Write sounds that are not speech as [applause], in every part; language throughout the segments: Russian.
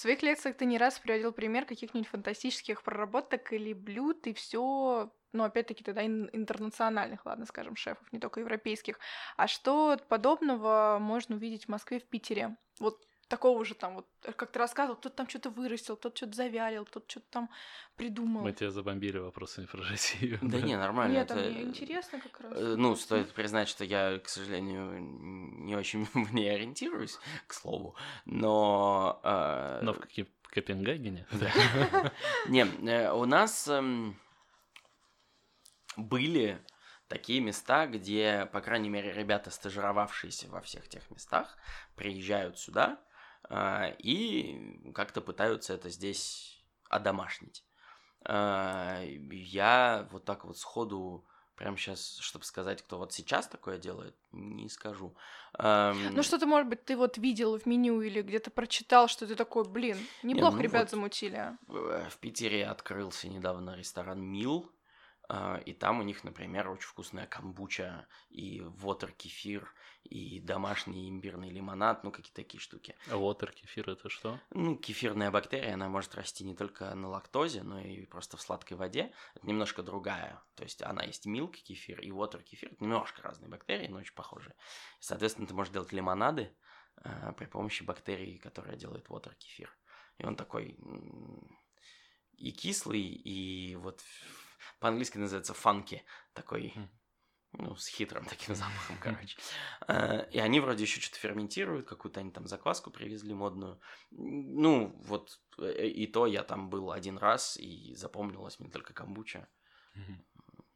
В своих лекциях ты не раз приводил пример каких-нибудь фантастических проработок или блюд, и все ну, опять-таки, тогда интернациональных, ладно, скажем, шефов, не только европейских. А что подобного можно увидеть в Москве, в Питере? Вот такого же там, вот, э, как ты рассказывал, кто-то там что-то вырастил, кто-то что-то завялил, кто-то что-то там придумал. Мы тебя забомбили вопросами про Россию. Да не, нормально. Нет, это... мне интересно как раз. Э, ну, стоит признать, что я, к сожалению, не очень [laughs] в ней ориентируюсь, к слову, но... Э, но в Копенгагене? Да. [laughs] Не, у нас эм, были такие места, где, по крайней мере, ребята, стажировавшиеся во всех тех местах, приезжают сюда э, и как-то пытаются это здесь одомашнить. Э, я вот так вот сходу прям сейчас, чтобы сказать, кто вот сейчас такое делает, не скажу. Эм... Ну что-то, может быть, ты вот видел в меню или где-то прочитал, что ты такой, блин, неплохо не, ну ребят вот замутили. В Питере открылся недавно ресторан Мил, а, и там у них, например, очень вкусная камбуча и вотер кефир и домашний имбирный лимонад, ну какие-то такие штуки. А вотер кефир это что? Ну, кефирная бактерия, она может расти не только на лактозе, но и просто в сладкой воде. Это немножко другая. То есть она есть милк кефир и вотер кефир. Это немножко разные бактерии, но очень похожие. И, соответственно, ты можешь делать лимонады э, при помощи бактерий, которая делает вотер кефир. И он такой и кислый, и вот по-английски называется фанки, такой, ну, с хитрым таким [laughs] запахом, короче. А, и они вроде еще что-то ферментируют, какую-то они там закваску привезли модную. Ну, вот, э, и то я там был один раз, и запомнилось мне только камбуча.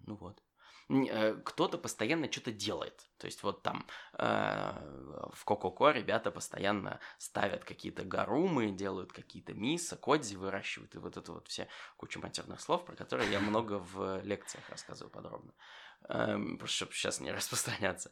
Ну вот. Э, кто-то постоянно что-то делает. То есть вот там э, в Кококо ребята постоянно ставят какие-то гарумы, делают какие-то миса, кодзи выращивают, и вот это вот все куча матерных слов, про которые я много в лекциях рассказываю подробно. Эм, просто чтобы сейчас не [laughs] распространяться.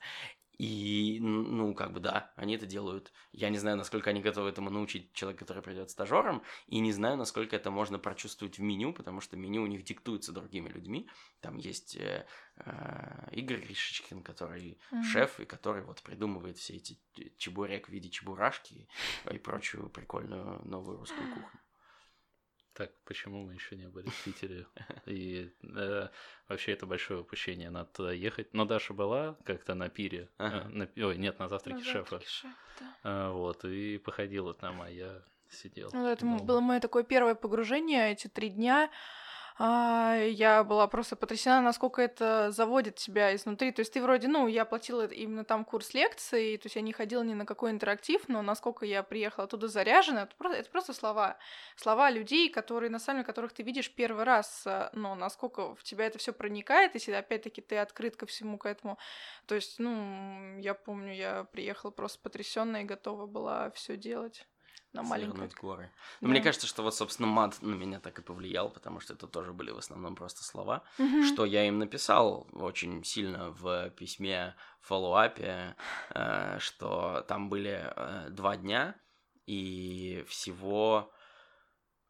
И, ну, как бы да, они это делают. Я не знаю, насколько они готовы этому научить человека, который придет стажером, и не знаю, насколько это можно прочувствовать в меню, потому что меню у них диктуется другими людьми. Там есть э, э, Игорь Гришечкин, который mm-hmm. шеф, и который вот придумывает все эти чебурек в виде чебурашки и прочую прикольную новую русскую кухню. Так, почему мы еще не были в Питере? И э, вообще это большое упущение, надо туда ехать. Но Даша была как-то на пире, ага. э, на, ой, нет, на завтраке на шефа. Шеф, да. э, вот, и походила там, а я сидел. Ну, это было мое такое первое погружение, эти три дня. А, я была просто потрясена, насколько это заводит тебя изнутри. То есть ты вроде, ну, я платила именно там курс лекций, то есть я не ходила ни на какой интерактив, но насколько я приехала туда заряжена, это просто, это просто слова. Слова людей, которые, на самом деле, которых ты видишь первый раз, а, но насколько в тебя это все проникает, если опять-таки ты открыт ко всему к этому. То есть, ну, я помню, я приехала просто потрясенная и готова была все делать на маленькой. горы. Но да. мне кажется, что вот, собственно, мат на меня так и повлиял, потому что это тоже были в основном просто слова, угу. что я им написал очень сильно в письме фоллоуапе, э, что там были э, два дня, и всего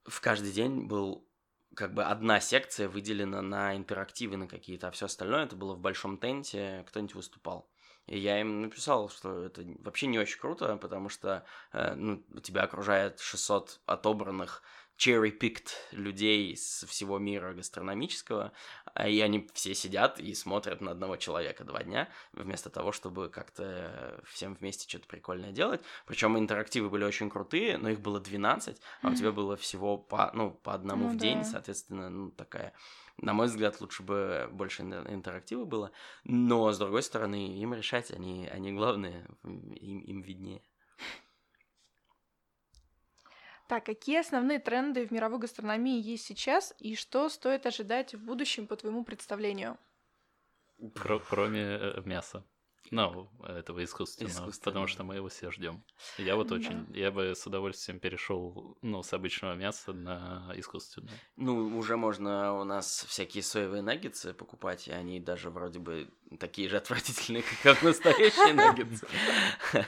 в каждый день был как бы одна секция выделена на интерактивы на какие-то, а все остальное это было в большом тенте, кто-нибудь выступал. И я им написал, что это вообще не очень круто, потому что э, ну, тебя окружает 600 отобранных cherry-picked людей с всего мира гастрономического, а, и они все сидят и смотрят на одного человека два дня, вместо того, чтобы как-то всем вместе что-то прикольное делать. Причем интерактивы были очень крутые, но их было 12, а у тебя было всего по, ну, по одному ну, в день, да. соответственно, ну, такая на мой взгляд, лучше бы больше интерактива было. Но, с другой стороны, им решать, они, они главные, им, им виднее. Так, какие основные тренды в мировой гастрономии есть сейчас и что стоит ожидать в будущем по твоему представлению? Кроме э, мяса. Ну, этого искусственного, искусственного, потому что мы его все ждем. Я вот очень, да. я бы с удовольствием перешел, ну, с обычного мяса на искусственное. Ну, уже можно у нас всякие соевые наггетсы покупать, и они даже вроде бы такие же отвратительные, [laughs] как настоящие наггетсы. [laughs]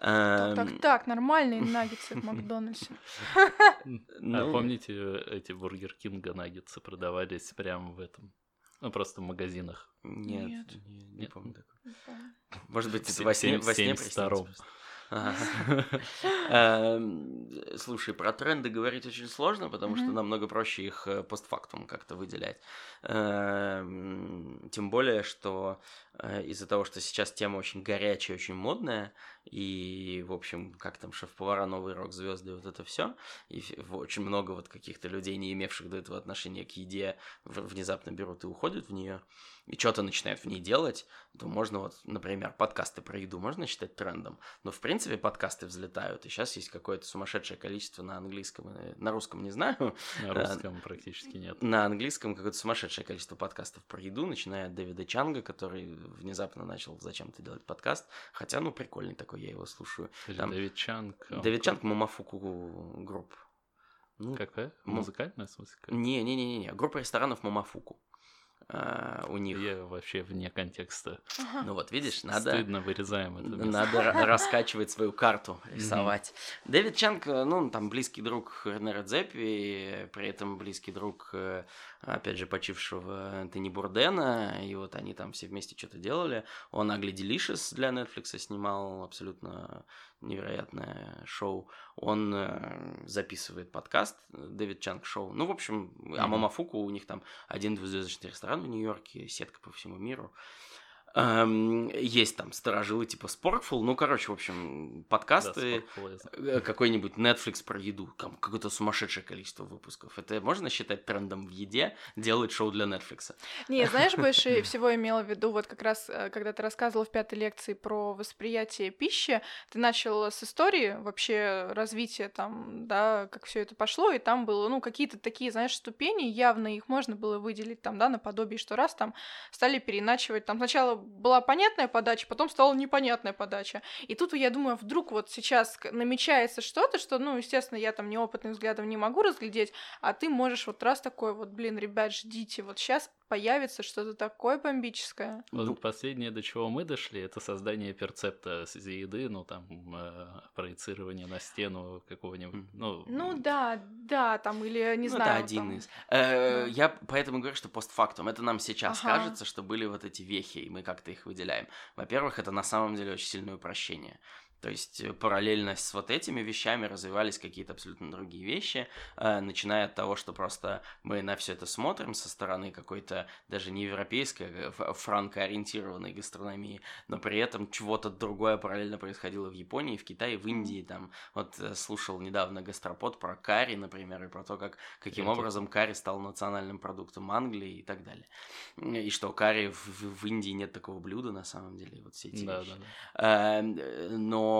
Так, так, так, нормальные наггетсы в Макдональдсе. [laughs] А ну. помните, эти Бургер Кинга наггетсы продавались прямо в этом ну, просто в магазинах. Нет, Нет. Не, не помню такого. Может быть, это во сне, во сне [laughs] Эм, слушай, про тренды говорить очень сложно, потому что намного проще их э, постфактум как-то выделять. Эм, тем более, что э, из-за того, что сейчас тема очень горячая, очень модная, и, в общем, как там шеф-повара, новые рок-звезды, вот это все, и очень много вот каких-то людей, не имевших до этого отношения к еде, внезапно берут и уходят в нее и что-то начинает в ней делать, то можно вот, например, подкасты про еду можно считать трендом, но в принципе подкасты взлетают, и сейчас есть какое-то сумасшедшее количество на английском, на русском не знаю. На э, русском практически нет. На английском какое-то сумасшедшее количество подкастов про еду, начиная от Дэвида Чанга, который внезапно начал зачем-то делать подкаст, хотя, ну, прикольный такой, я его слушаю. Там... Дэвид Чанг. Дэвид Чанг, Мамафуку групп. Ну, Какая? Музыкальная, в смысле? Не-не-не, группа ресторанов Мамафуку. Uh, у них. Я вообще вне контекста. Ну вот, видишь, надо... Стыдно вырезаем это место. Надо раскачивать свою карту, рисовать. Дэвид Чанг, ну, там близкий друг Рене Редзепи, при этом близкий друг, э, опять же, почившего Антони Бурдена, и вот они там все вместе что-то делали. Он Ugly Delicious для Netflix снимал, абсолютно невероятное шоу. Он э, записывает подкаст Дэвид Чанг Шоу. Ну, в общем, mm-hmm. а Мамафуку у них там один двузвездочный ресторан в Нью-Йорке, сетка по всему миру. Эм, есть там сторожилы типа Sporkful, ну, короче, в общем, подкасты, да, какой-нибудь Netflix про еду, там какое-то сумасшедшее количество выпусков. Это можно считать трендом в еде, делать шоу для Netflix? Не, знаешь, больше [laughs] всего имела в виду, вот как раз, э, когда ты рассказывал в пятой лекции про восприятие пищи, ты начал с истории вообще развития там, да, как все это пошло, и там было, ну, какие-то такие, знаешь, ступени, явно их можно было выделить там, да, наподобие, что раз там стали переначивать, там сначала была понятная подача, потом стала непонятная подача. И тут я думаю, вдруг вот сейчас намечается что-то, что, ну, естественно, я там неопытным взглядом не могу разглядеть, а ты можешь вот раз такой вот, блин, ребят, ждите, вот сейчас появится что-то такое бомбическое. Вот ну, последнее, до чего мы дошли, это создание перцепта с еды, ну там э, проецирование на стену какого-нибудь, ну... Ну да, да, там или не ну, знаю. Это один там... из. Э, да. Я поэтому говорю, что постфактум. Это нам сейчас ага. кажется, что были вот эти вехи, и мы как-то их выделяем. Во-первых, это на самом деле очень сильное упрощение. То есть э, параллельно с вот этими вещами развивались какие-то абсолютно другие вещи, э, начиная от того, что просто мы на все это смотрим со стороны какой-то даже не европейской, а франко-ориентированной гастрономии, но при этом чего-то другое параллельно происходило в Японии, в Китае, в Индии. Там вот слушал недавно гастропод про карри, например, и про то, как каким Это... образом карри стал национальным продуктом Англии и так далее. И что карри в, в Индии нет такого блюда на самом деле, вот все эти да, вещи. Да, да. Но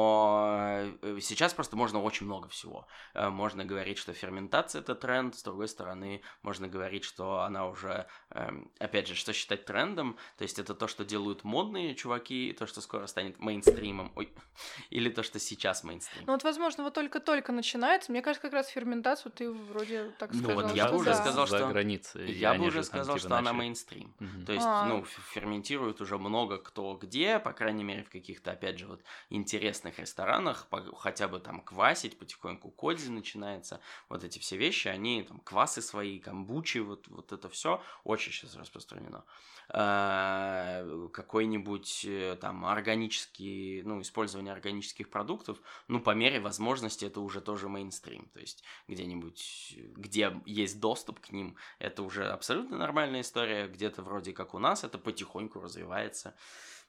Э, сейчас просто можно очень много всего. Э, можно говорить, что ферментация это тренд, с другой стороны, можно говорить, что она уже, эм, опять же, что считать трендом, то есть это то, что делают модные чуваки, то, что скоро станет мейнстримом, ой, [laughs] или то, что сейчас мейнстрим. Ну вот, возможно, вот только-только начинается. Мне кажется, как раз ферментацию ты вроде так ну, сказал. Ну вот я бы уже да. сказал, что... границей. Я бы уже сказал, что она мейнстрим. Угу. То есть, а. ну, ферментируют уже много кто где, по крайней мере, в каких-то, опять же, вот интересных местных ресторанах хотя бы там квасить потихоньку, кодзи начинается, вот эти все вещи, они там квасы свои, камбучи, вот, вот это все очень сейчас распространено. Э, какой-нибудь э, там органический, ну, использование органических продуктов, ну, по мере возможности это уже тоже мейнстрим, то есть где-нибудь, где есть доступ к ним, это уже абсолютно нормальная история, где-то вроде как у нас это потихоньку развивается.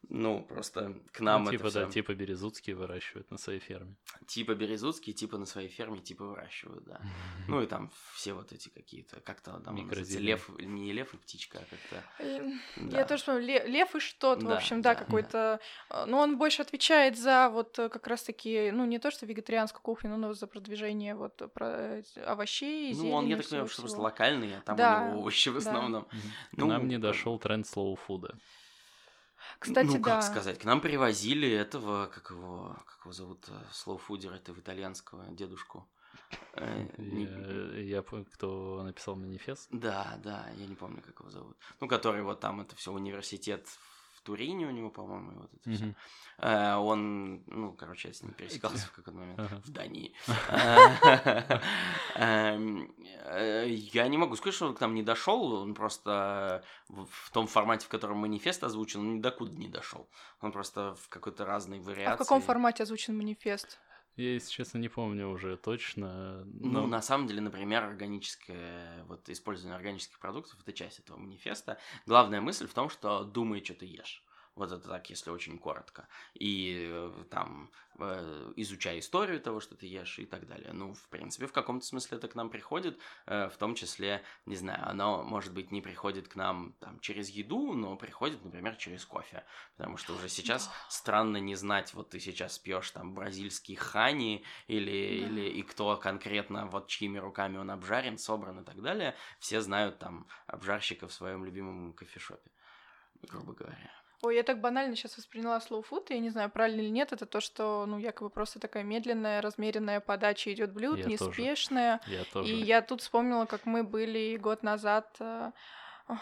Ну, просто к нам ну, типа, это да, типа Березутские выращивают на своей ферме. Типа Березутские, типа на своей ферме, типа выращивают, да. [laughs] Ну и там все вот эти какие-то, как-то там лев, не лев и птичка, а как-то... Эм, я тоже помню, лев и что-то, в общем, да, какой-то... Э, ну, он больше отвечает за вот э, как раз-таки, ну, не то, что вегетарианскую кухню, но за продвижение вот про овощей, Ну, он, я так понимаю, что просто локальный, а там у него овощи в основном. К нам не дошел тренд слоу-фуда. Кстати, ну, да. как сказать, к нам привозили этого, как его, как его зовут, слоуфудер, этого итальянского дедушку. Э, [laughs] я, я кто написал манифест? Да, да, я не помню, как его зовут. Ну, который вот там это все университет Турине у него, по-моему, вот это все. Uh, он, ну, короче, я с ним пересекался в какой-то момент uh-huh. в Дании. [laughs] [laughs] Эм, э, Я не могу сказать, что он к нам не дошел. Он просто в том формате, в котором манифест озвучен, он ни докуда не дошел. Он просто в какой-то разной вариации. А в каком формате озвучен манифест? Я, если честно, не помню уже точно. Но... Ну, на самом деле, например, органическое, вот использование органических продуктов это часть этого манифеста. Главная мысль в том, что думай, что ты ешь. Вот это так, если очень коротко. И э, там э, изучай историю того, что ты ешь и так далее. Ну, в принципе, в каком-то смысле это к нам приходит, э, в том числе, не знаю, оно, может быть, не приходит к нам там через еду, но приходит, например, через кофе. Потому что уже сейчас да. странно не знать, вот ты сейчас пьешь там бразильский хани или, да. или и кто конкретно, вот чьими руками он обжарен, собран и так далее. Все знают там обжарщика в своем любимом кофешопе, грубо говоря. Ой, я так банально сейчас восприняла slow food, я не знаю, правильно или нет, это то, что, ну, якобы просто такая медленная, размеренная подача идет блюд, я неспешная. Тоже. Я тоже. И я тут вспомнила, как мы были год назад э,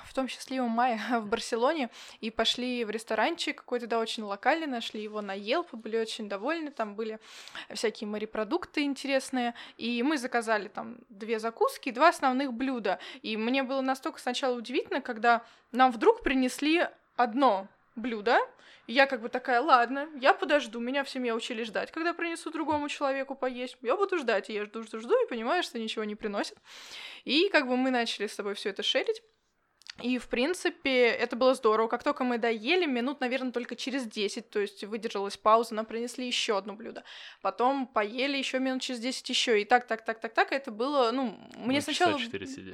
в том счастливом мае [laughs] в Барселоне и пошли в ресторанчик какой-то, да, очень локальный, нашли его на Yelp, были очень довольны, там были всякие морепродукты интересные, и мы заказали там две закуски два основных блюда. И мне было настолько сначала удивительно, когда нам вдруг принесли одно блюдо. я как бы такая, ладно, я подожду, меня в семье учили ждать, когда принесу другому человеку поесть. Я буду ждать, и я жду, жду, жду, и понимаю, что ничего не приносит. И как бы мы начали с тобой все это шерить. И, в принципе, это было здорово. Как только мы доели, минут, наверное, только через 10, то есть выдержалась пауза, нам принесли еще одно блюдо. Потом поели еще минут через 10 еще. И так, так, так, так, так. Это было, ну, мне мы сначала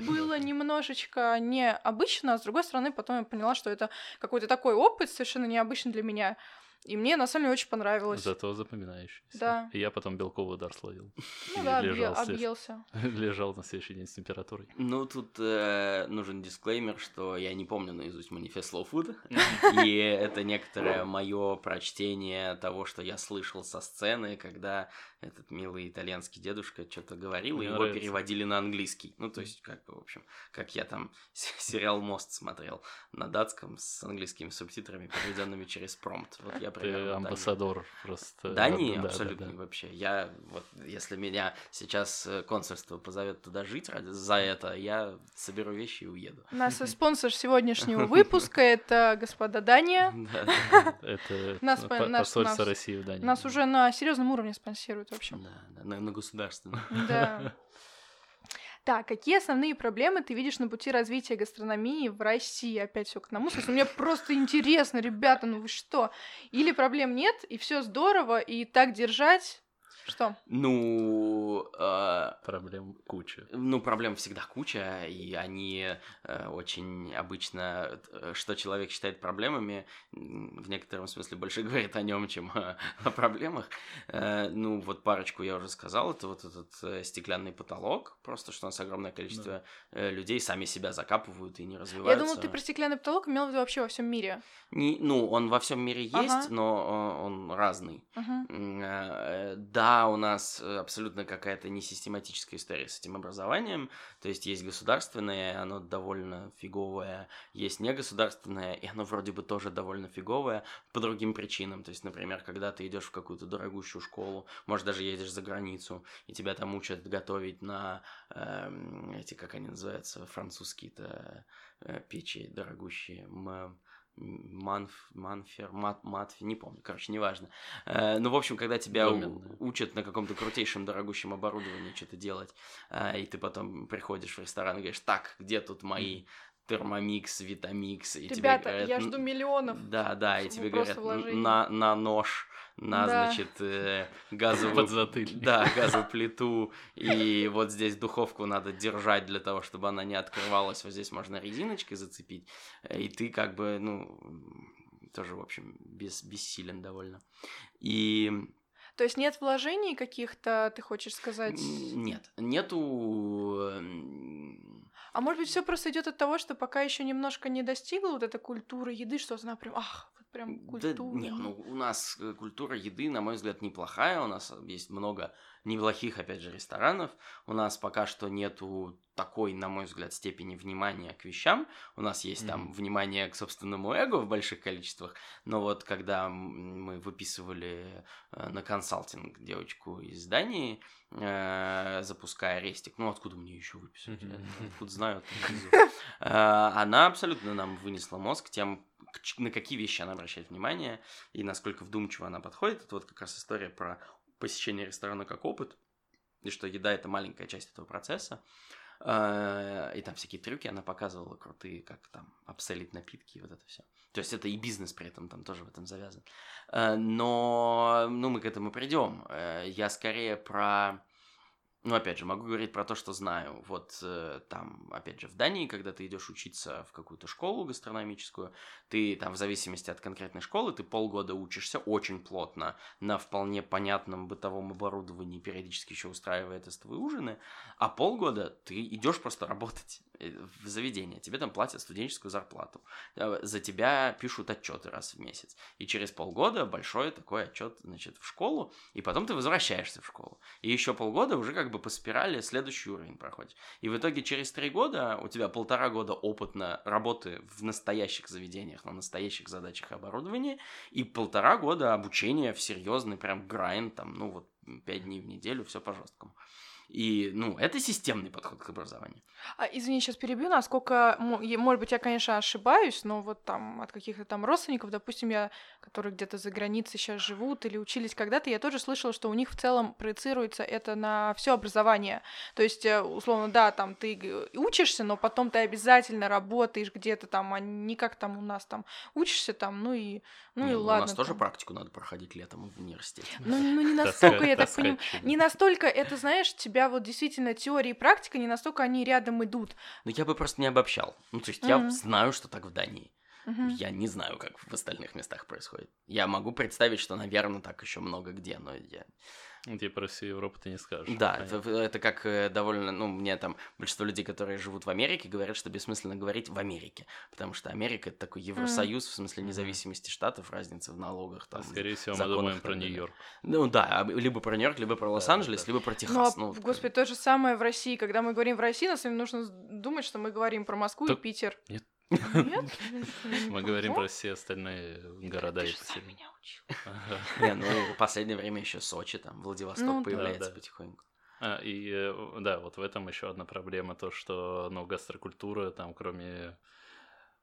было немножечко необычно, а с другой стороны, потом я поняла, что это какой-то такой опыт, совершенно необычный для меня. И мне на самом деле очень понравилось. Зато запоминающийся. Да. И я потом белковый удар словил. Ну да, лежал объелся. [laughs] Лежал на следующий день с температурой. Ну, тут э, нужен дисклеймер, что я не помню наизусть манифест Slow Food. [laughs] И это некоторое мое прочтение того, что я слышал со сцены, когда этот милый итальянский дедушка что-то говорил, и его переводили на английский. Ну, то есть, как бы, в общем, как я там [laughs] сериал «Мост» смотрел на датском с английскими субтитрами, переведенными через промпт. Вот я примерно Ты амбассадор так. просто. Да, не, да, абсолютно да, да. вообще. Я вот, если меня сейчас э, консульство позовет туда жить ради, за это, я соберу вещи и уеду. У нас спонсор сегодняшнего [laughs] выпуска — это господа Дания. Это посольство России в Дании. Нас уже на серьезном уровне спонсируют, в общем. Да, на государственном. Да. [laughs] Так, какие основные проблемы ты видишь на пути развития гастрономии в России? Опять все к одному. Мне просто интересно, ребята, ну вы что? Или проблем нет, и все здорово, и так держать, что? Ну... Э, проблем куча. Ну, проблем всегда куча, и они э, очень обычно... Э, что человек считает проблемами, в некотором смысле больше [laughs] говорит о нем, чем о, о проблемах. Э, ну, вот парочку я уже сказал. Это вот этот э, стеклянный потолок, просто что у нас огромное количество да. э, людей сами себя закапывают и не развиваются. Я думал, ты про стеклянный потолок имел в виду вообще во всем мире. Не, ну, он во всем мире есть, ага. но он разный. Ага. Э, да, у нас э, абсолютно какая-то несистематическая история с этим образованием. То есть есть государственное, оно довольно фиговое, есть негосударственное, и оно вроде бы тоже довольно фиговое по другим причинам. То есть, например, когда ты идешь в какую-то дорогущую школу, может даже едешь за границу, и тебя там учат готовить на э, эти, как они называются, французские-то э, печи дорогущие. М- Манф, Манфер, Мат, Матфи, не помню, короче, неважно. Э, ну, в общем, когда тебя да. учат на каком-то крутейшем, дорогущем оборудовании что-то делать, э, и ты потом приходишь в ресторан и говоришь, так, где тут мои термомикс, витамикс, и Ребята, тебе говорят, я жду миллионов. Да, да, и тебе говорят, на, на нож на, да. значит, э, газовую... Да, газовую плиту, и вот здесь духовку надо держать для того, чтобы она не открывалась, вот здесь можно резиночкой зацепить, э, и ты как бы, ну, тоже, в общем, без, бессилен довольно. И... То есть нет вложений каких-то, ты хочешь сказать? Нет, нету а может быть, все просто идет от того, что пока еще немножко не достигла вот эта культура еды, что она прям, ах, прям культура. Да, не, ну у нас э, культура еды, на мой взгляд, неплохая. У нас есть много неплохих, опять же, ресторанов. У нас пока что нету такой, на мой взгляд, степени внимания к вещам. У нас есть mm-hmm. там внимание к собственному эго в больших количествах. Но вот когда мы выписывали э, на консалтинг девочку из Дании, э, запуская рестик, ну откуда мне еще выписать? Mm-hmm. Откуда [laughs] знаю? Э, она абсолютно нам вынесла мозг тем, на какие вещи она обращает внимание и насколько вдумчиво она подходит. Это вот как раз история про посещение ресторана как опыт, и что еда это маленькая часть этого процесса. А, и там всякие трюки она показывала крутые, как там обселить напитки и вот это все. То есть это и бизнес при этом там тоже в этом завязан. А, но, ну, мы к этому придем. Э, я скорее про ну, опять же, могу говорить про то, что знаю. Вот э, там, опять же, в Дании, когда ты идешь учиться в какую-то школу гастрономическую, ты там, в зависимости от конкретной школы, ты полгода учишься очень плотно на вполне понятном бытовом оборудовании, периодически еще устраивая тестовые ужины, а полгода ты идешь просто работать в заведение, тебе там платят студенческую зарплату, э, за тебя пишут отчеты раз в месяц, и через полгода большой такой отчет, значит, в школу, и потом ты возвращаешься в школу, и еще полгода уже как бы по спирали следующий уровень проходишь. И в итоге через три года у тебя полтора года опытно работы в настоящих заведениях, на настоящих задачах оборудования, и полтора года обучения в серьезный прям грайн, там, ну вот, пять дней в неделю, все по жесткому. И, ну, это системный подход к образованию. А, извини, сейчас перебью, насколько, может быть, я, конечно, ошибаюсь, но вот там от каких-то там родственников, допустим, я, которые где-то за границей сейчас живут или учились когда-то, я тоже слышала, что у них в целом проецируется это на все образование. То есть, э, условно, да, там ты учишься, но потом ты обязательно работаешь где-то там, а не как там у нас там учишься там, ну и, ну не, и ну, ладно. У нас тоже практику надо проходить летом в университете. Ну, ну не настолько, я так понимаю, не настолько это, знаешь, тебя тебя вот действительно теория и практика не настолько они рядом идут. Ну, я бы просто не обобщал. Ну, то есть mm-hmm. я знаю, что так в Дании. Mm-hmm. Я не знаю, как в остальных местах происходит. Я могу представить, что, наверное, так еще много где, но я типа про всю Европу ты не скажешь. Да, это, это как э, довольно, ну, мне там большинство людей, которые живут в Америке, говорят, что бессмысленно говорить в Америке, потому что Америка это такой Евросоюз, mm. в смысле независимости штатов, разницы в налогах. Там, Скорее всего, мы думаем про Нью-Йорк. Ну да, а, либо про Нью-Йорк, либо про Лос-Анджелес, да, либо про Техас. Ну, ну, господи, то же самое в России. Когда мы говорим в России, нас нужно думать, что мы говорим про Москву так... и Питер. Нет? [laughs] Мы говорим про все остальные города и поселения. [laughs] [laughs] Не, ну, в последнее время еще Сочи, там, Владивосток ну появляется потихоньку. А, и э, да, вот в этом еще одна проблема, то, что, ну, гастрокультура, там, кроме,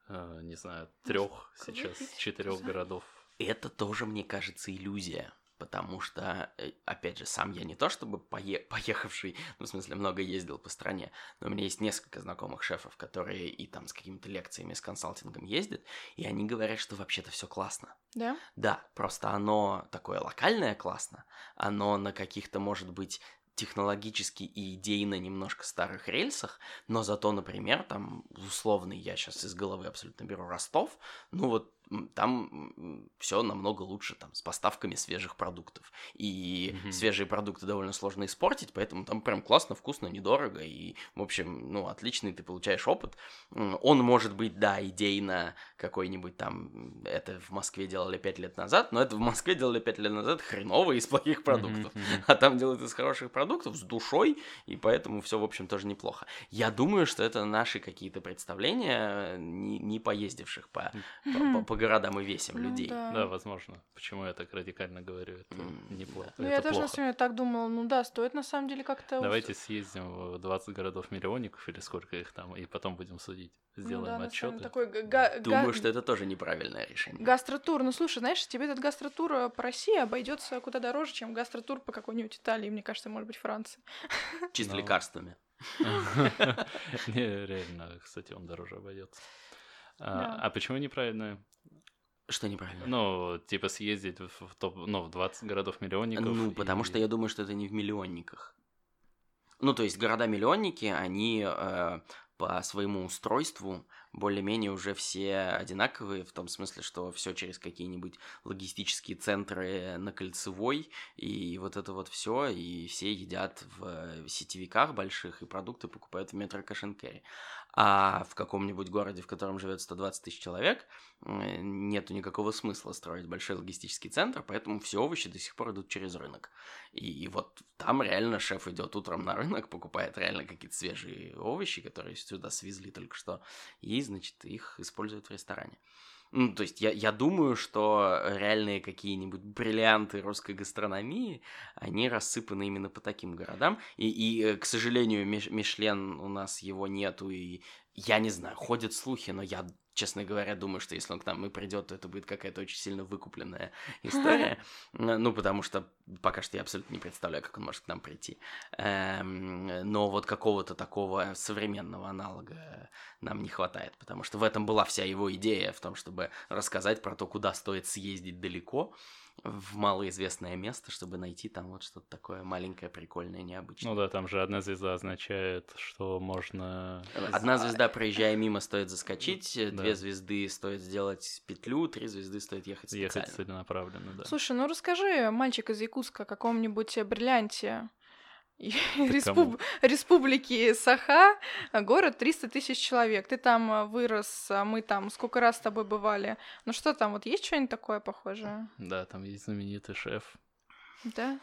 э, не знаю, трех сейчас, четырех городов. Это тоже, мне кажется, иллюзия потому что, э, опять же, сам я не то чтобы пое поехавший, [laughs] ну, в смысле, много ездил по стране, но у меня есть несколько знакомых шефов, которые и там с какими-то лекциями, с консалтингом ездят, и они говорят, что вообще-то все классно. Да? Да, просто оно такое локальное классно, оно на каких-то, может быть, технологически и идейно немножко старых рельсах, но зато, например, там условный, я сейчас из головы абсолютно беру Ростов, ну вот там все намного лучше там с поставками свежих продуктов. И mm-hmm. свежие продукты довольно сложно испортить, поэтому там прям классно, вкусно, недорого. И, в общем, ну, отличный ты получаешь опыт. Он может быть, да, идейно какой-нибудь там, это в Москве делали пять лет назад, но это в Москве делали пять лет назад хреново из плохих продуктов. Mm-hmm. А там делают из хороших продуктов, с душой, и поэтому все, в общем, тоже неплохо. Я думаю, что это наши какие-то представления, не, не поездивших по, mm-hmm. по, по по городам и весим ну, людей. Да. да, возможно. Почему я так радикально говорю? Это mm, неплохо. Ну, это я тоже на самом деле так думала. Ну да, стоит на самом деле как-то... Давайте съездим в 20 городов-миллионников или сколько их там, и потом будем судить. Ну Сделаем ну, да, отчеты. Такой га- Думаю, га- что это тоже неправильное решение. Гастротур. Ну слушай, знаешь, тебе этот гастротур э, по России обойдется куда дороже, чем гастротур по какой-нибудь Италии, мне кажется, может быть, Франции. [laughs] Чисто лекарствами. [laughs] Не, реально, кстати, он дороже обойдется. А, а почему неправильно? Что неправильно? Ну, типа съездить в, в топ, ну, в 20 городов-миллионников. Ну, и... потому что я думаю, что это не в миллионниках. Ну, то есть города-миллионники, они э, по своему устройству более-менее уже все одинаковые, в том смысле, что все через какие-нибудь логистические центры на Кольцевой, и вот это вот все, и все едят в сетевиках больших, и продукты покупают в метро Кашенкери. А в каком-нибудь городе, в котором живет 120 тысяч человек, нету никакого смысла строить большой логистический центр, поэтому все овощи до сих пор идут через рынок. И, и вот там реально шеф идет утром на рынок, покупает реально какие-то свежие овощи, которые сюда свезли только что, и, значит, их используют в ресторане. Ну, то есть я, я думаю, что реальные какие-нибудь бриллианты русской гастрономии, они рассыпаны именно по таким городам. И, и э, к сожалению, Мишлен у нас его нету, и я не знаю, ходят слухи, но я честно говоря, думаю, что если он к нам и придет, то это будет какая-то очень сильно выкупленная история. [laughs] Ну, потому что пока что я абсолютно не представляю, как он может к нам прийти. Эм, но вот какого-то такого современного аналога нам не хватает, потому что в этом была вся его идея, в том, чтобы рассказать про то, куда стоит съездить далеко, в малоизвестное место, чтобы найти там вот что-то такое маленькое, прикольное, необычное. Ну да, там же одна звезда означает, что можно... Одна звезда, проезжая мимо, стоит заскочить, да. две звезды стоит сделать петлю, три звезды стоит ехать специально. Ехать целенаправленно, да. Слушай, ну расскажи, мальчик из Якутска, о каком-нибудь бриллианте. [laughs] Респуб... Республики Саха, город 300 тысяч человек. Ты там э, вырос, а мы там сколько раз с тобой бывали. Ну что там, вот есть что-нибудь такое похожее? Да, там есть знаменитый шеф. Да?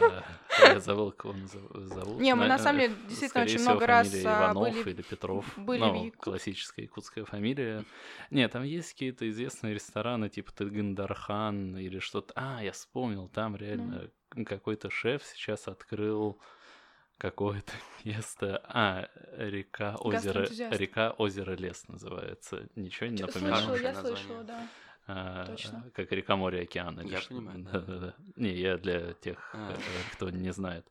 А, я забыл, кого он зовут. Не, мы на самом деле действительно очень много раз а, Иванов или Петров. Были ну, классическая якутская фамилия. Нет, там есть какие-то известные рестораны, типа Тыгындархан или что-то. А, я вспомнил, там реально какой-то шеф сейчас открыл какое-то [laughs] место. А, река, озеро, река, озеро, лес называется. Ничего не напоминает? Слышала, я слышала, да. А, Точно. Как река, море, океан. Я понимаю. [laughs] Да, да, да. Не, я для тех, а. Э, кто не знает.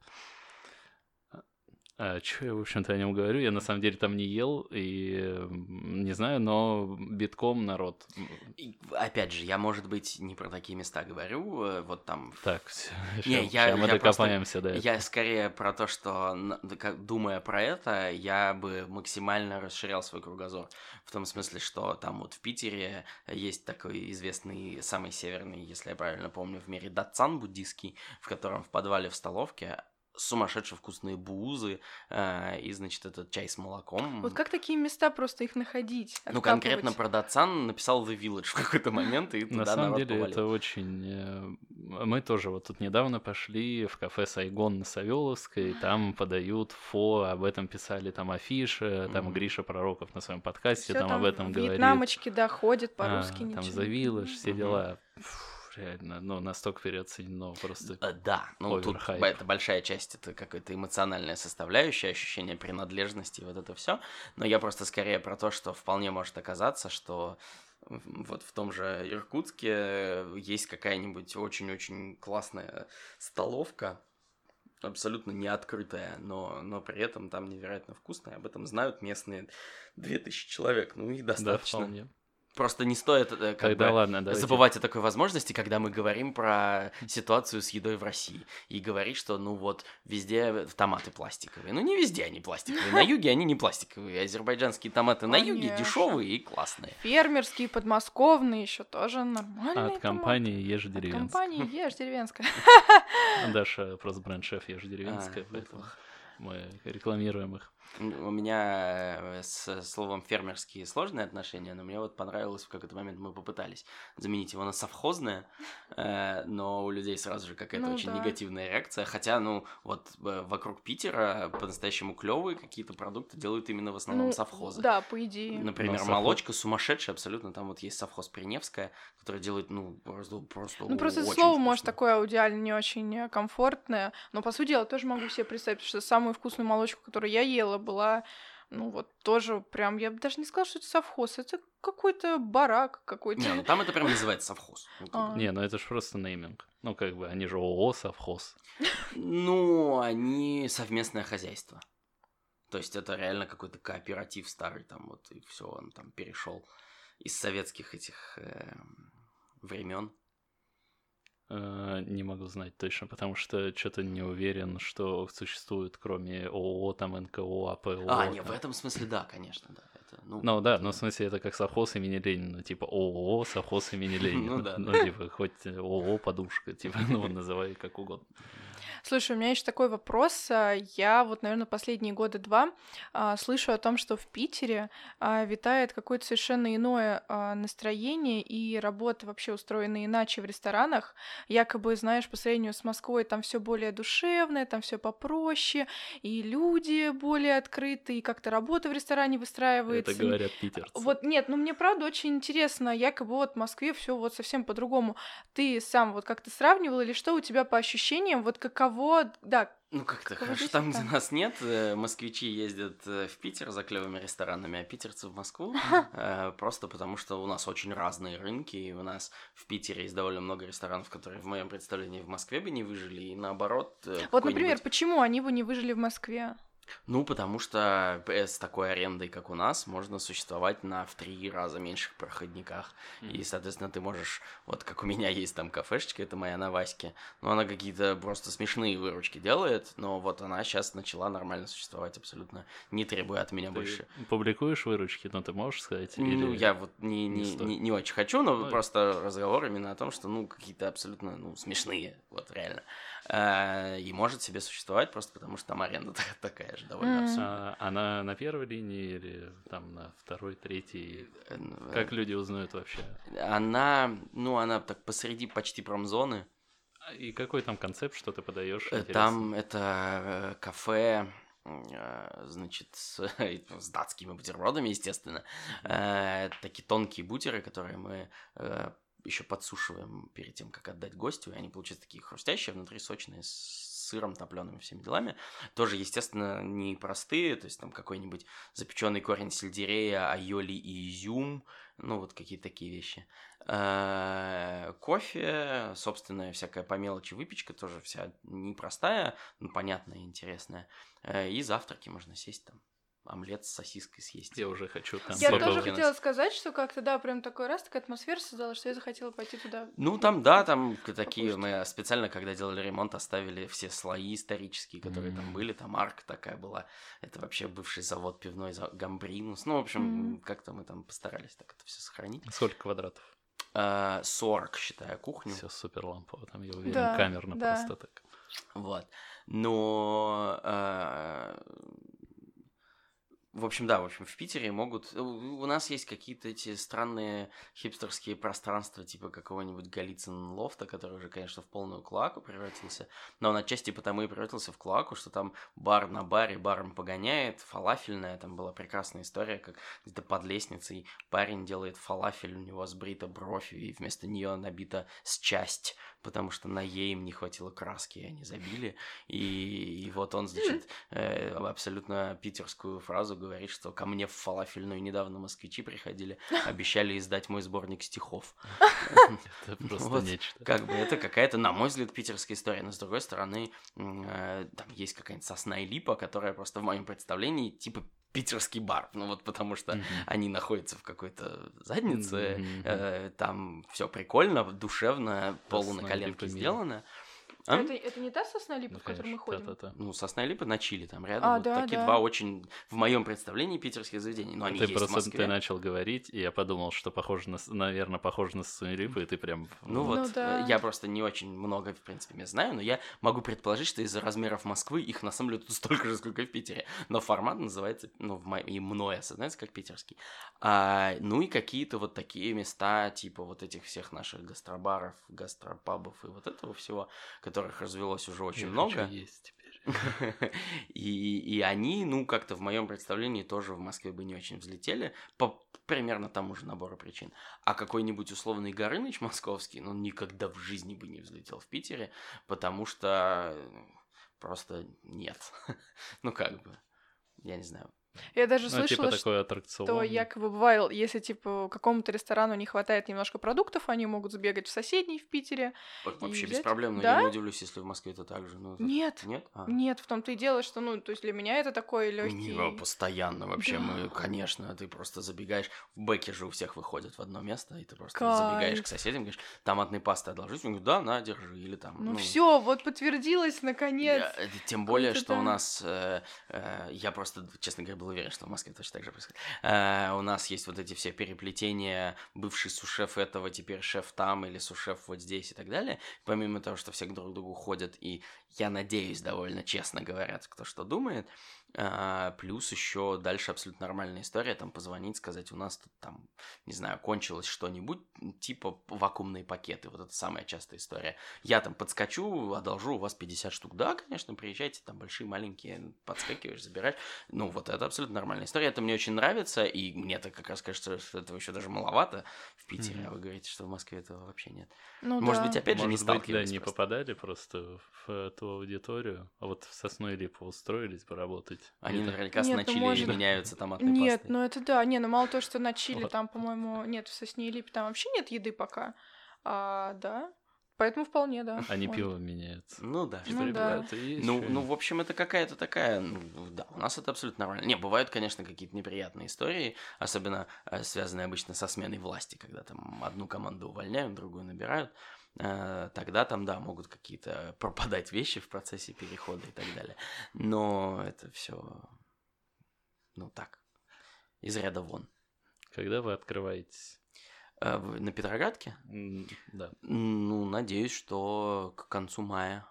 А, что я, в общем-то, о нем говорю? Я на самом деле там не ел и не знаю, но битком народ. И, опять же, я, может быть, не про такие места говорю, э, вот там. Так. Не, я, я, мы я докопаемся просто, до Я скорее про то, что, думая про это, я бы максимально расширял свой кругозор. В том смысле, что там вот в Питере есть такой известный, самый северный, если я правильно помню, в мире датсан буддийский, в котором в подвале в столовке сумасшедшие вкусные бузы э, и, значит, этот чай с молоком. Вот как такие места просто их находить? Откапывать? Ну, конкретно про Датсан написал The Village в какой-то момент, и туда На самом деле повалил. это очень... Э, мы тоже вот тут недавно пошли в кафе Сайгон на Савеловской, там подают фо, об этом писали там афиши, там mm-hmm. Гриша Пророков на своем подкасте Всё там, об этом говорит. Вьетнамочки, да, ходят по-русски. А, там The Village, все дела. Фу реально, ну, настолько переоценено просто. А, да, ну тут это большая часть, это какая-то эмоциональная составляющая, ощущение принадлежности, вот это все. Но я просто скорее про то, что вполне может оказаться, что вот в том же Иркутске есть какая-нибудь очень-очень классная столовка, абсолютно не открытая, но, но при этом там невероятно вкусная. Об этом знают местные 2000 человек. Ну, их достаточно. Да, вполне. Просто не стоит э, как Тогда бы, ладно, давайте. забывать о такой возможности, когда мы говорим про ситуацию с едой в России. И говорить, что, ну вот, везде томаты пластиковые. Ну, не везде они пластиковые. На юге они не пластиковые. Азербайджанские томаты на юге дешевые и классные. Фермерские, подмосковные еще тоже нормальные От компании Ешь деревенская. От компании Ешь деревенская. Даша просто бренд-шеф Ешь деревенская, поэтому мы рекламируем их. У меня э, с словом фермерские сложные отношения, но мне вот понравилось, в какой-то момент мы попытались заменить его на совхозное, э, но у людей сразу же какая-то ну, очень да. негативная реакция. Хотя, ну, вот э, вокруг Питера по-настоящему клевые какие-то продукты делают именно в основном ну, совхозы. Да, по идее. Например, но молочка совхоз... сумасшедшая абсолютно. Там вот есть совхоз Приневская, который делает, ну, просто... просто ну, просто слово, вкусно. может, такое аудиально не очень комфортное, но, по сути дела, тоже могу себе представить, что самую вкусную молочку, которую я ела, была, ну вот тоже прям, я бы даже не сказала, что это совхоз, это какой-то барак какой-то. Не, ну там это прям называется совхоз. [laughs] А. Не, ну это же просто нейминг. Ну как бы, они же ООО совхоз. Ну, они совместное хозяйство. То есть это реально какой-то кооператив старый там вот, и все, он там перешел из советских этих э, времен. Э, не могу знать точно, потому что что-то не уверен, что существует, кроме ООО, там, НКО, АПО. А, не, в этом смысле, да, конечно, да. Это, Ну, ну да, но в смысле это как совхоз имени Ленина, типа ООО совхоз имени [laughs] Ленина. Ну да. Ну типа хоть ООО подушка, типа, ну называй как угодно. Слушай, у меня еще такой вопрос. А, я вот, наверное, последние года два а, слышу о том, что в Питере а, витает какое-то совершенно иное а, настроение и работа вообще устроена иначе в ресторанах. Якобы, знаешь, по сравнению с Москвой там все более душевное, там все попроще, и люди более открыты, и как-то работа в ресторане выстраивается. Это говорят питерцы. Вот нет, ну мне правда очень интересно, якобы вот в Москве все вот совсем по-другому. Ты сам вот как-то сравнивал или что у тебя по ощущениям, вот каково, да, Ну как-то хорошо, там, где нас нет, э, москвичи ездят э, в Питер за клевыми ресторанами, а питерцы в Москву, [laughs] э, просто потому что у нас очень разные рынки, и у нас в Питере есть довольно много ресторанов, которые в моем представлении в Москве бы не выжили, и наоборот... Вот, например, почему они бы не выжили в Москве? Ну, потому что с такой арендой, как у нас, можно существовать на в три раза меньших проходниках. И, соответственно, ты можешь, вот как у меня есть там кафешечка, это моя на Ваське, но она какие-то просто смешные выручки делает, но вот она сейчас начала нормально существовать абсолютно, не требуя от меня Ты больше. публикуешь выручки, но ты можешь сказать? Ну, или- я вот не, не не, не, не очень хочу, но Ну, просто разговор именно о том, что, ну, какие-то абсолютно, ну, смешные, вот, реально. Э, И может себе существовать просто потому, что там аренда [laughs] такая же довольно абсурдная. А, она на первой линии или там на второй, третьей? Э, ну, Как люди узнают вообще? Она, ну, она так посреди почти промзоны. А И какой там концепт, что ты подаешь? Э, Там это э, кафе, э, значит, с, [laughs] с датскими бутербродами, естественно. Э, Такие тонкие бутеры, которые мы э, еще подсушиваем перед тем, как отдать гостю, и они получаются такие хрустящие, внутри сочные, с сыром топленым всеми делами. Тоже, естественно, не простые, то есть там какой-нибудь запеченный корень сельдерея, айоли и изюм, ну вот какие-то такие вещи. Э, Кофе, собственная всякая по мелочи выпечка, тоже вся непростая, но понятная и интересная. Э, И завтраки можно сесть там, омлет с сосиской съесть. Я уже хочу там Я тоже хотела сказать, что как-то, да, прям такой раз, такая атмосфера создалась, что я захотела пойти туда. Ну, там, да, там такие, мы специально, когда делали ремонт, оставили все слои исторические, которые там Мгм. были, там арка такая была, это вообще бывший завод пивной за Гамбринус, ну, в общем, Мгм. как-то мы там постарались так это все сохранить. Сколько квадратов? Э, 40, считая кухню. Все супер лампово, там, я уверен, Да, камерно да. просто так. Вот. Но... э, В общем, да, в общем, в Питере могут... У у нас есть какие-то эти странные хипстерские пространства, типа какого-нибудь Голицын лофта, который уже, конечно, в полную клаку превратился. Но он отчасти потому и превратился в клаку, что там бар на баре баром погоняет, фалафельная, там была прекрасная история, как где-то под лестницей парень делает фалафель, у него сбрита бровь, и вместо нее набита с часть, потому что на ей им не хватило краски, и они забили. И, и вот он, значит, э, абсолютно питерскую фразу говорит, что ко мне в фалафельную недавно москвичи приходили, обещали издать мой сборник стихов. Это просто нечто. Как бы это какая-то, на мой взгляд, питерская история. Но с другой стороны, э, там есть какая-нибудь сосна и липа, которая просто в моем представлении типа питерский бар. Ну вот потому что Мгм. они находятся в какой-то заднице, Мгм. э, там все прикольно, душевно, полу на коленке липа, мило. А? Это, это не та сосна липа, Ну, в которой мы ходим? та-та-та. Ну, сосна липа на Чили там рядом. А, вот да, такие да. два очень, в моем представлении, питерских заведений. Но они Ты есть в просто Москве. ты начал говорить, и я подумал, что похоже на, наверное, похоже на Сунелипа, и ты прям... Ну Ну вот, да. э, я просто не очень много, в принципе, не знаю, но я могу предположить, что из-за размеров Москвы их на самом деле тут [laughs] столько же, сколько и в Питере. Но формат называется, ну, в мо- и мной осознается как питерский. А, ну и какие-то вот такие места, типа вот этих всех наших гастробаров, гастропабов и вот этого всего, которых развелось уже очень Я много. хочу есть теперь. [laughs] И, и они, ну, как-то в моем представлении тоже в Москве бы не очень взлетели по примерно тому же набору причин. А какой-нибудь условный Горыныч московский, ну, никогда в жизни бы не взлетел в Питере, потому что э, просто нет. [laughs] Ну, как бы, я не знаю. Я даже Ну, слышала, типа что такой аттракцион. что якобы бывает, если типа какому-то ресторану не хватает немножко продуктов, они могут сбегать в соседний в Питере. Во- Вообще без взять? проблем, но Да? я не удивлюсь, если в Москве это так же. Ну, это- Нет, Нет? А. нет, в том-то и дело, что, ну, то есть для меня это такой легкий. Не, постоянно вообще Да. мы, конечно, ты просто забегаешь, в бэке же у всех выходят в одно место, и ты просто Кайф. забегаешь к соседям, говоришь, томатной пасты одолжить, он говорит, да, на, держи, или там, Ну, все, вот подтвердилось наконец. я- э, тем более, что у да. нас, э, э, я просто, честно говоря, был уверен, что в Москве точно так же происходит. Э, у нас есть вот эти все переплетения, бывший сушеф этого, теперь шеф там, или сушеф вот здесь и так далее. Помимо того, что все друг к другу ходят, и я надеюсь, довольно честно говорят, кто что думает, а, плюс еще дальше абсолютно нормальная история, там позвонить, сказать, у нас тут там, не знаю, кончилось что-нибудь, типа вакуумные пакеты, вот это самая частая история. Я там подскочу, одолжу у вас 50 штук. Да, конечно, приезжайте, там большие, маленькие, подскакиваешь, забираешь. Ну, вот это абсолютно нормальная история, это мне очень нравится, и мне так как раз кажется, что этого еще даже маловато в Питере, mm-hmm. а вы говорите, что в Москве этого вообще нет. Ну, Может да. быть, опять Может же, не сталкивались. Да, не просто. попадали просто в ту аудиторию, а вот в Сосной Липу устроились поработать быть. Они наверняка нет, с ну, может... меняются томатной Нет, пастой. ну это да. Не, ну мало того, что на чили вот. там, по-моему, нет, в Сосне и Липе там вообще нет еды пока. А, да. Поэтому вполне, да. Они вот. пиво меняются. Ну да. Ну, да. ну, ну, в общем, это какая-то такая... Ну, да, у нас это абсолютно нормально. Не, бывают, конечно, какие-то неприятные истории, особенно э, связанные обычно со сменой власти, когда там одну команду увольняют, другую набирают. Э, тогда там, да, могут какие-то пропадать вещи в процессе перехода и так далее. Но это все, ну так, из ряда вон. Когда вы открываетесь? Э, на Петроградке? Да. Ну, надеюсь, что к концу мая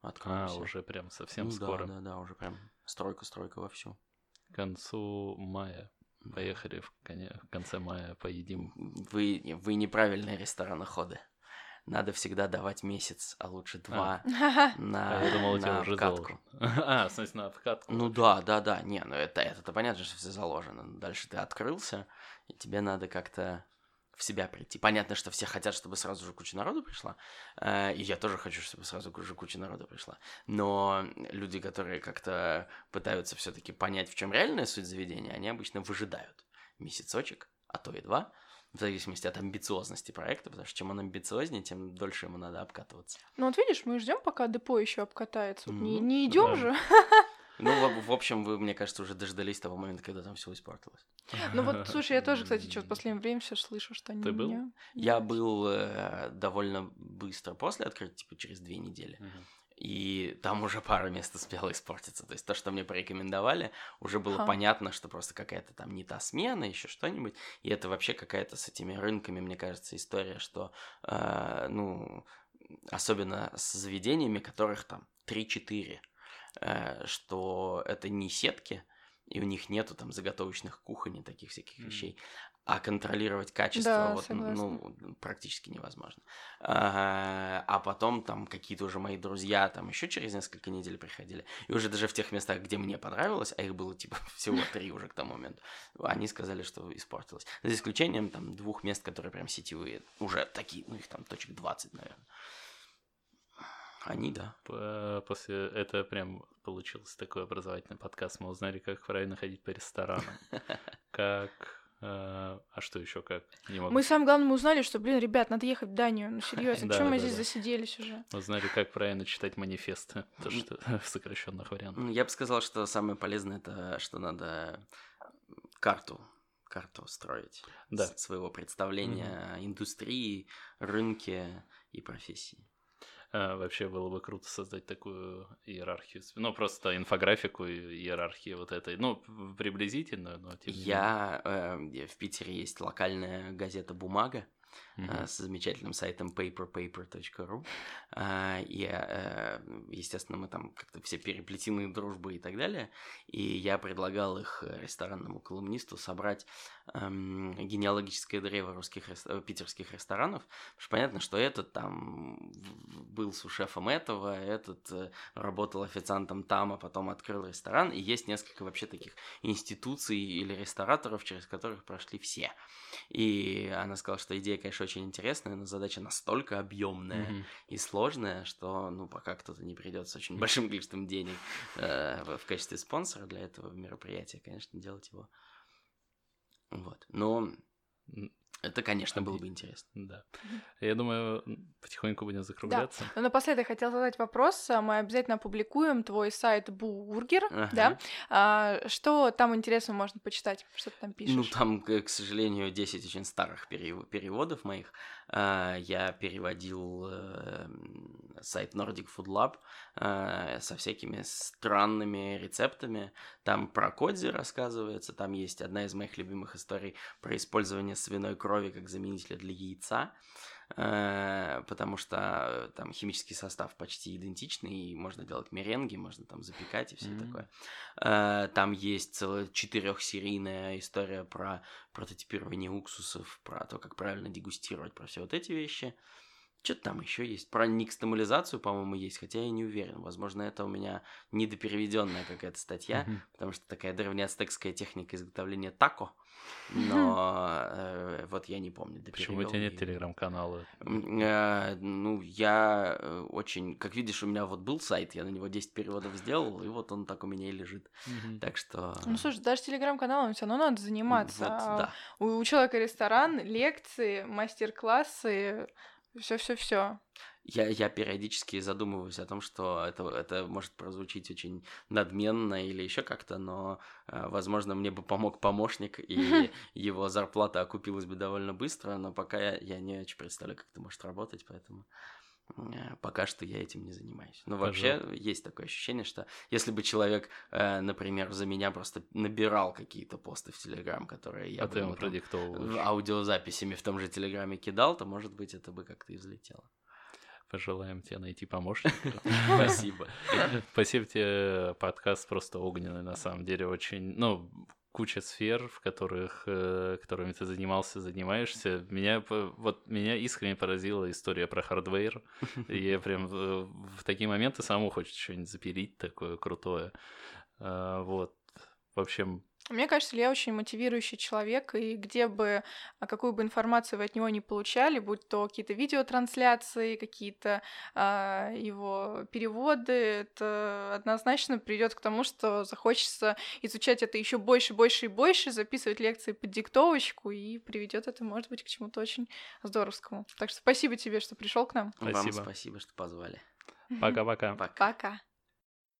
откроемся. А, уже прям совсем ну, скоро. Да, да, да, уже прям стройка-стройка вовсю. К концу мая. Поехали в, в конце мая, поедим. Вы, вы неправильные рестораноходы надо всегда давать месяц, а лучше а. два [laughs] а. на, а я думал, тебя уже вкатку. [laughs] А, в смысле, на вкатку. Ну да, да, да. Не, ну это, это понятно, что все заложено. Дальше ты открылся, и тебе надо как-то в себя прийти. Понятно, что все хотят, чтобы сразу же куча народу пришла, э, и я тоже хочу, чтобы сразу же куча народу пришла. Но люди, которые как-то пытаются все-таки понять, в чем реальная суть заведения, они обычно выжидают месяцочек, а то и два, в зависимости от амбициозности проекта, потому что чем он амбициознее, тем дольше ему надо обкатываться. Ну вот видишь, мы ждем, пока депо еще обкатается. Mm-hmm. Не, не идем да. же. [laughs] Ну, в, в общем, вы, мне кажется, уже дождались того момента, когда там все испортилось. Ну вот, слушай, я тоже, кстати, что-то в последнее время все слышу, что они Ты был? Я был э, довольно быстро после открытия, типа через две недели. Uh-huh и там уже пара мест успела испортиться. То есть то, что мне порекомендовали, уже было ага. понятно, что просто какая-то там не та смена, еще что-нибудь. И это вообще какая-то с этими рынками, мне кажется, история, что, э, ну, особенно с заведениями, которых там 3-4, э, что это не сетки, и у них нету там заготовочных кухонь и таких всяких mm. вещей а контролировать качество да, вот, ну, практически невозможно. А, а потом там какие-то уже мои друзья там еще через несколько недель приходили, и уже даже в тех местах, где мне понравилось, а их было типа [laughs] всего три уже к тому моменту, они сказали, что испортилось. За исключением там двух мест, которые прям сетевые, уже такие, ну их там точек 20, наверное. Они, да. После это прям получился такой образовательный подкаст. Мы узнали, как правильно ходить по ресторанам. [laughs] Как а, а что еще как? Не могу. Мы самое главное мы узнали, что, блин, ребят, надо ехать в Данию. Ну, серьезно, да, мы здесь засиделись уже? Мы узнали, как правильно читать манифесты, [laughs] то, что [laughs] в сокращенных вариантах. Я бы сказал, что самое полезное это, что надо карту карту строить да. своего представления угу. индустрии, рынке и профессии. А, вообще было бы круто создать такую иерархию. Ну, просто инфографику иерархии вот этой. Ну, приблизительно, но тем Я э, в Питере есть локальная газета «Бумага», mm-hmm. с замечательным сайтом paperpaper.ru. А, и, э, естественно, мы там как-то все переплетены дружбы и так далее. И я предлагал их ресторанному колумнисту собрать эм, генеалогическое древо русских э, питерских ресторанов. Потому что понятно, что этот там был сушефом этого, этот работал официантом там, а потом открыл ресторан. И есть несколько вообще таких институций или рестораторов, через которых прошли все. И она сказала, что идея, конечно, очень интересная, но задача настолько объемная mm-hmm. и сложная, что, ну, пока кто-то не придет с очень большим количеством денег э, в качестве спонсора для этого мероприятия, конечно, делать его. Вот. Но это, конечно, было бы интересно. Да. Я думаю, потихоньку будем закругляться. Да. Но напоследок хотел задать вопрос. Мы обязательно опубликуем твой сайт Бургер, ага. да? А, что там интересно можно почитать? Что ты там пишешь? Ну, там, к сожалению, 10 очень старых переводов моих. Э, я переводил э, сайт Nordic Food Lab э, со всякими странными рецептами. Там про кодзи рассказывается, там есть одна из моих любимых историй про использование свиной крови как заменителя для яйца. Потому что э, там химический состав почти идентичный, и можно делать меренги, можно там запекать и все mm-hmm. такое. Э, там есть целая четырехсерийная история про прототипирование уксусов, про то, как правильно дегустировать, про все вот эти вещи. Что-то там еще есть. Про никстамализацию, по-моему, есть, хотя я не уверен. Возможно, это у меня недопереведенная какая-то статья, mm-hmm. потому что такая древнеацтекская техника изготовления тако. Но э, вот я не помню. Почему у тебя нет телеграм-канала? Э, ну, я э, очень... Как видишь, у меня вот был сайт, я на него 10 переводов сделал, и вот он так у меня и лежит. Mm-hmm. Так что... Ну, слушай, даже телеграм-каналом все равно надо заниматься. Вот, а да. у, у человека ресторан, лекции, мастер-классы все-все-все. Я, я периодически задумываюсь о том, что это, это может прозвучить очень надменно или еще как-то, но, э, возможно, мне бы помог помощник, и [laughs] его зарплата окупилась бы довольно быстро, но пока я, я не очень представляю, как это может работать, поэтому пока что я этим не занимаюсь. Но вообще Пожалуйста. есть такое ощущение, что если бы человек, э, например, за меня просто набирал какие-то посты в Телеграм, которые я а бы ему продиктовывал аудиозаписями в том же Телеграме кидал, то, может быть, это бы как-то и взлетело. Пожелаем тебе найти помощника. [laughs] Спасибо. Спасибо тебе. Подкаст просто огненный, на самом деле. Очень, ну, куча сфер, в которых, э, которыми ты занимался, занимаешься. Меня, вот, меня искренне поразила история про hardware. [laughs] Я прям в, в такие моменты самому хочется что-нибудь запилить такое крутое. А, вот. В общем, мне кажется, Илья очень мотивирующий человек, и где бы, а, какую бы информацию вы от него не получали, будь то какие-то видеотрансляции, какие-то а, его переводы, это однозначно придет к тому, что захочется изучать это еще больше, больше и больше, записывать лекции под диктовочку, и приведет это, может быть, к чему-то очень здоровскому. Так что спасибо тебе, что пришел к нам. Спасибо. Вам спасибо, что позвали. [laughs] Пока-пока. Пока. Пока.